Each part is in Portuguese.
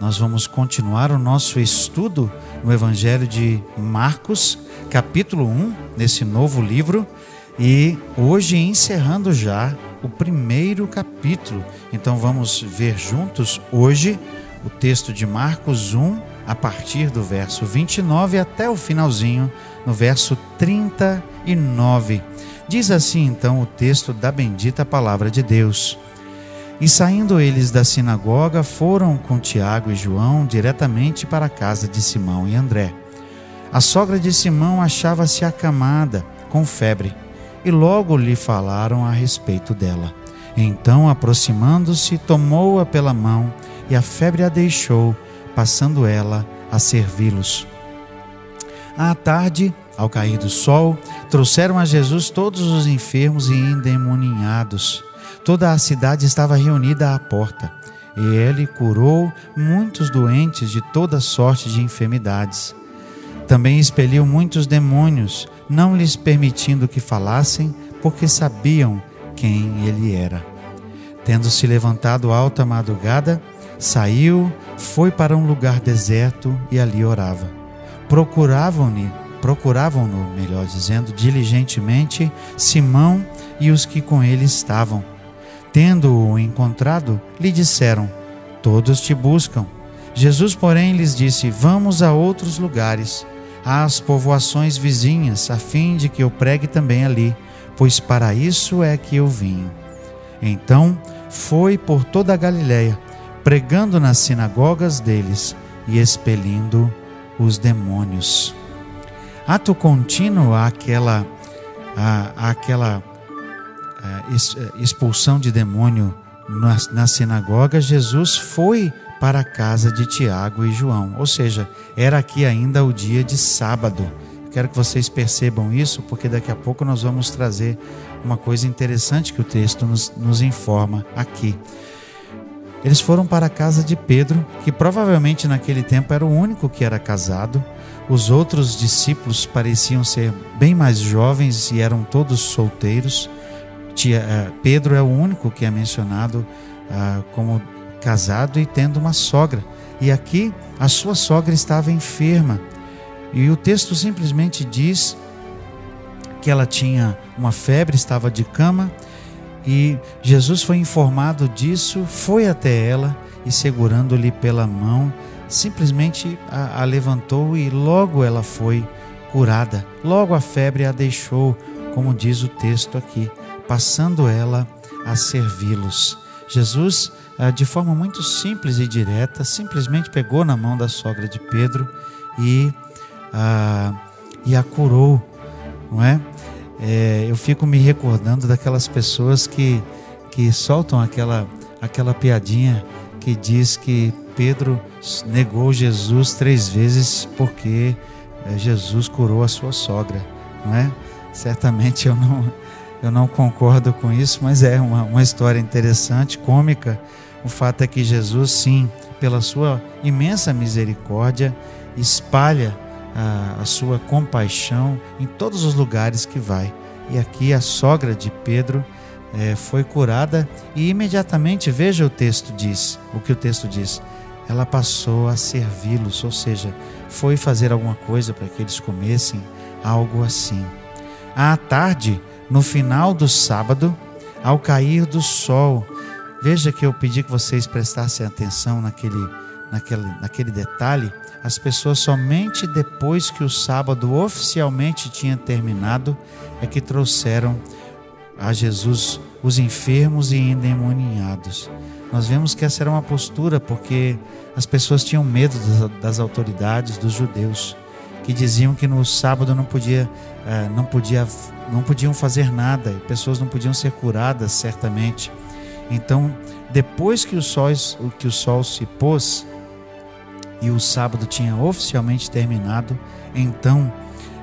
Nós vamos continuar o nosso estudo no Evangelho de Marcos capítulo 1, nesse novo livro, e hoje encerrando já o primeiro capítulo. Então vamos ver juntos hoje o texto de Marcos 1, a partir do verso 29 até o finalzinho, no verso 39. Diz assim então o texto da bendita palavra de Deus. E saindo eles da sinagoga, foram com Tiago e João diretamente para a casa de Simão e André. A sogra de Simão achava-se acamada, com febre, e logo lhe falaram a respeito dela. Então, aproximando-se, tomou-a pela mão e a febre a deixou, passando ela a servi-los. À tarde, ao cair do sol, trouxeram a Jesus todos os enfermos e endemoninhados. Toda a cidade estava reunida à porta, e ele curou muitos doentes de toda sorte de enfermidades também expeliu muitos demônios, não lhes permitindo que falassem, porque sabiam quem ele era. Tendo se levantado alta madrugada, saiu, foi para um lugar deserto e ali orava. Procuravam-no, procuravam-no, melhor dizendo, diligentemente Simão e os que com ele estavam. Tendo-o encontrado, lhe disseram: Todos te buscam. Jesus, porém, lhes disse: Vamos a outros lugares às povoações vizinhas, a fim de que eu pregue também ali, pois para isso é que eu vim. Então foi por toda a Galiléia, pregando nas sinagogas deles e expelindo os demônios. Ato contínuo àquela, à, àquela expulsão de demônio na, na sinagoga, Jesus foi para a casa de Tiago e João. Ou seja, era aqui ainda o dia de sábado. Quero que vocês percebam isso, porque daqui a pouco nós vamos trazer uma coisa interessante que o texto nos, nos informa aqui. Eles foram para a casa de Pedro, que provavelmente naquele tempo era o único que era casado. Os outros discípulos pareciam ser bem mais jovens e eram todos solteiros. Eh, Pedro é o único que é mencionado ah, como casado e tendo uma sogra. E aqui a sua sogra estava enferma. E o texto simplesmente diz que ela tinha uma febre, estava de cama, e Jesus foi informado disso, foi até ela e segurando-lhe pela mão, simplesmente a, a, levantou e logo ela foi curada. Logo a febre a deixou, como diz o texto aqui, passando ela a servi-los. Jesus ah, de forma muito simples e direta, simplesmente pegou na mão da sogra de Pedro e, ah, e a curou, não é? é? Eu fico me recordando daquelas pessoas que, que soltam aquela, aquela piadinha que diz que Pedro negou Jesus três vezes porque eh, Jesus curou a sua sogra, não é? Certamente eu não, eu não concordo com isso, mas é uma, uma história interessante, cômica, o fato é que Jesus, sim, pela sua imensa misericórdia, espalha a, a sua compaixão em todos os lugares que vai. E aqui a sogra de Pedro é, foi curada e imediatamente, veja o texto diz, o que o texto diz, ela passou a servi-los, ou seja, foi fazer alguma coisa para que eles comessem, algo assim. À tarde, no final do sábado, ao cair do sol, Veja que eu pedi que vocês prestassem atenção naquele, naquele, naquele detalhe. As pessoas somente depois que o sábado oficialmente tinha terminado é que trouxeram a Jesus os enfermos e endemoniados. Nós vemos que essa era uma postura porque as pessoas tinham medo das autoridades, dos judeus, que diziam que no sábado não podia, eh, não podia, não podiam fazer nada, pessoas não podiam ser curadas certamente. Então, depois que o sol, que o sol se pôs e o sábado tinha oficialmente terminado, então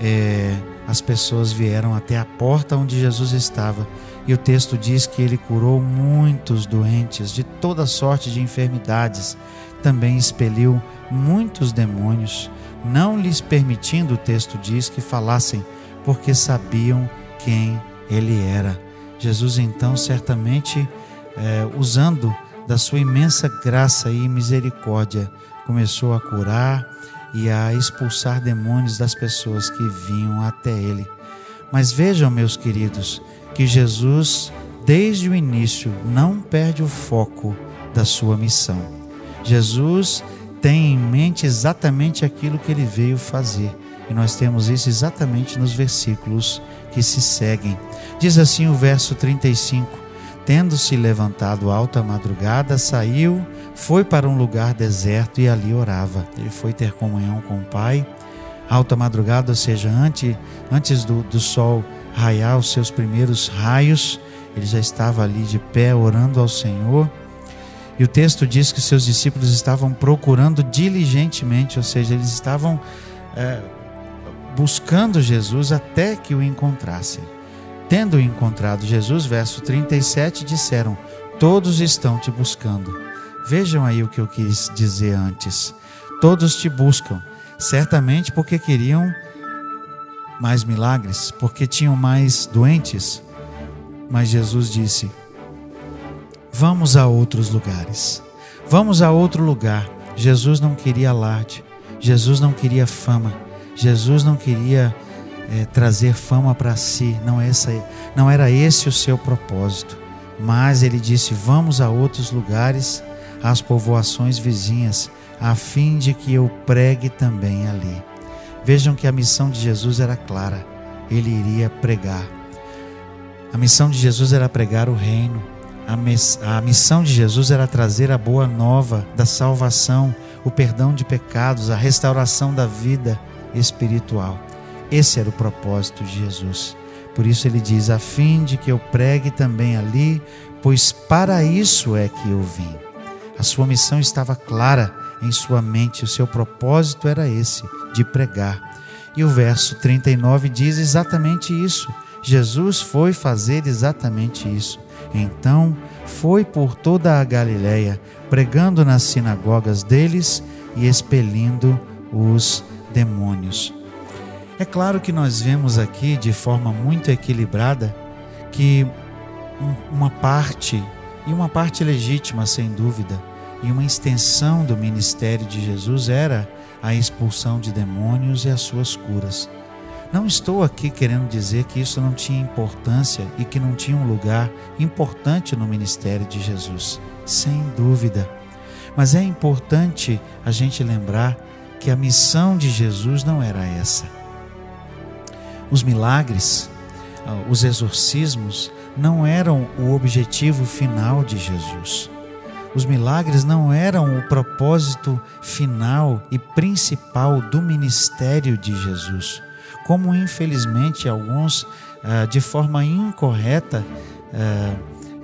é, as pessoas vieram até a porta onde Jesus estava. E o texto diz que ele curou muitos doentes de toda sorte de enfermidades, também expeliu muitos demônios, não lhes permitindo, o texto diz, que falassem, porque sabiam quem ele era. Jesus, então, certamente, é, usando da sua imensa graça e misericórdia, começou a curar e a expulsar demônios das pessoas que vinham até ele. Mas vejam, meus queridos, que Jesus, desde o início, não perde o foco da sua missão. Jesus tem em mente exatamente aquilo que ele veio fazer. E nós temos isso exatamente nos versículos que se seguem. Diz assim o verso 35: Tendo-se levantado alta madrugada, saiu, foi para um lugar deserto e ali orava. Ele foi ter comunhão com o Pai. Alta madrugada, ou seja, antes, antes do, do sol raiar os seus primeiros raios, ele já estava ali de pé orando ao Senhor. E o texto diz que seus discípulos estavam procurando diligentemente, ou seja, eles estavam é, buscando Jesus até que o encontrassem. Tendo encontrado Jesus, verso 37, disseram: Todos estão te buscando. Vejam aí o que eu quis dizer antes. Todos te buscam, certamente porque queriam mais milagres, porque tinham mais doentes. Mas Jesus disse: Vamos a outros lugares. Vamos a outro lugar. Jesus não queria alarde. Jesus não queria fama. Jesus não queria é, trazer fama para si. Não, essa, não era esse o seu propósito. Mas ele disse: Vamos a outros lugares, às povoações vizinhas, a fim de que eu pregue também ali. Vejam que a missão de Jesus era clara, ele iria pregar. A missão de Jesus era pregar o reino. A missão de Jesus era trazer a boa nova da salvação, o perdão de pecados, a restauração da vida espiritual. Esse era o propósito de Jesus. Por isso ele diz: a fim de que eu pregue também ali, pois para isso é que eu vim. A sua missão estava clara em sua mente, o seu propósito era esse, de pregar. E o verso 39 diz exatamente isso. Jesus foi fazer exatamente isso. Então foi por toda a Galiléia, pregando nas sinagogas deles e expelindo os demônios. É claro que nós vemos aqui de forma muito equilibrada que uma parte, e uma parte legítima sem dúvida, e uma extensão do ministério de Jesus era a expulsão de demônios e as suas curas. Não estou aqui querendo dizer que isso não tinha importância e que não tinha um lugar importante no ministério de Jesus, sem dúvida. Mas é importante a gente lembrar que a missão de Jesus não era essa. Os milagres, ah, os exorcismos não eram o objetivo final de Jesus. Os milagres não eram o propósito final e principal do ministério de Jesus, como infelizmente alguns, ah, de forma incorreta, ah,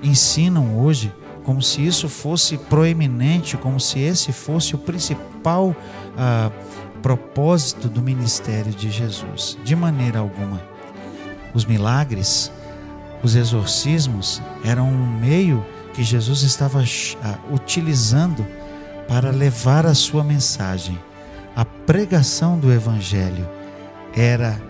ensinam hoje, como se isso fosse proeminente, como se esse fosse o principal ah, propósito do ministério de Jesus. De maneira alguma. Os milagres, os exorcismos eram um meio que Jesus estava ah, utilizando para levar a sua mensagem. A pregação do Evangelho era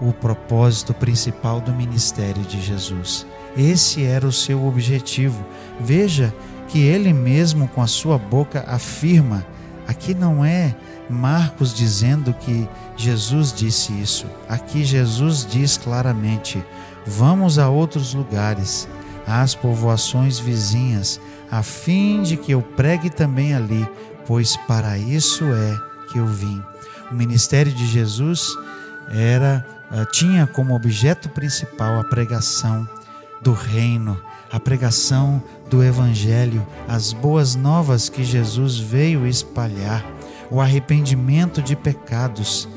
o propósito principal do ministério de Jesus. Esse era o seu objetivo. Veja que ele mesmo, com a sua boca, afirma: aqui não é Marcos dizendo que Jesus disse isso. Aqui Jesus diz claramente: vamos a outros lugares às povoações vizinhas, a fim de que eu pregue também ali, pois para isso é que eu vim. O ministério de Jesus era ah, tinha como objeto principal a pregação do reino, a pregação do evangelho, as boas novas que Jesus veio espalhar, o arrependimento de pecados.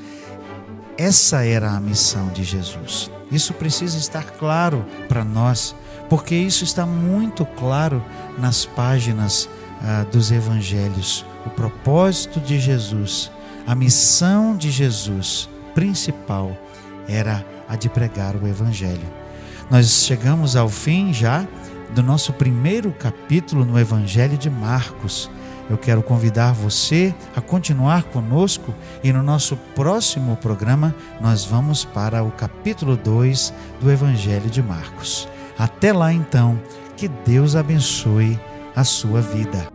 Essa era a missão de Jesus. Isso precisa estar claro para nós porque isso está muito claro nas páginas ah, dos evangelhos. O propósito de Jesus, a missão de Jesus principal era a de pregar o Evangelho. Nós chegamos ao fim já do nosso primeiro capítulo no Evangelho de Marcos. Eu quero convidar você a continuar conosco e no nosso próximo programa nós vamos para o capítulo 2 do Evangelho de Marcos. Até lá então, que Deus abençoe a sua vida.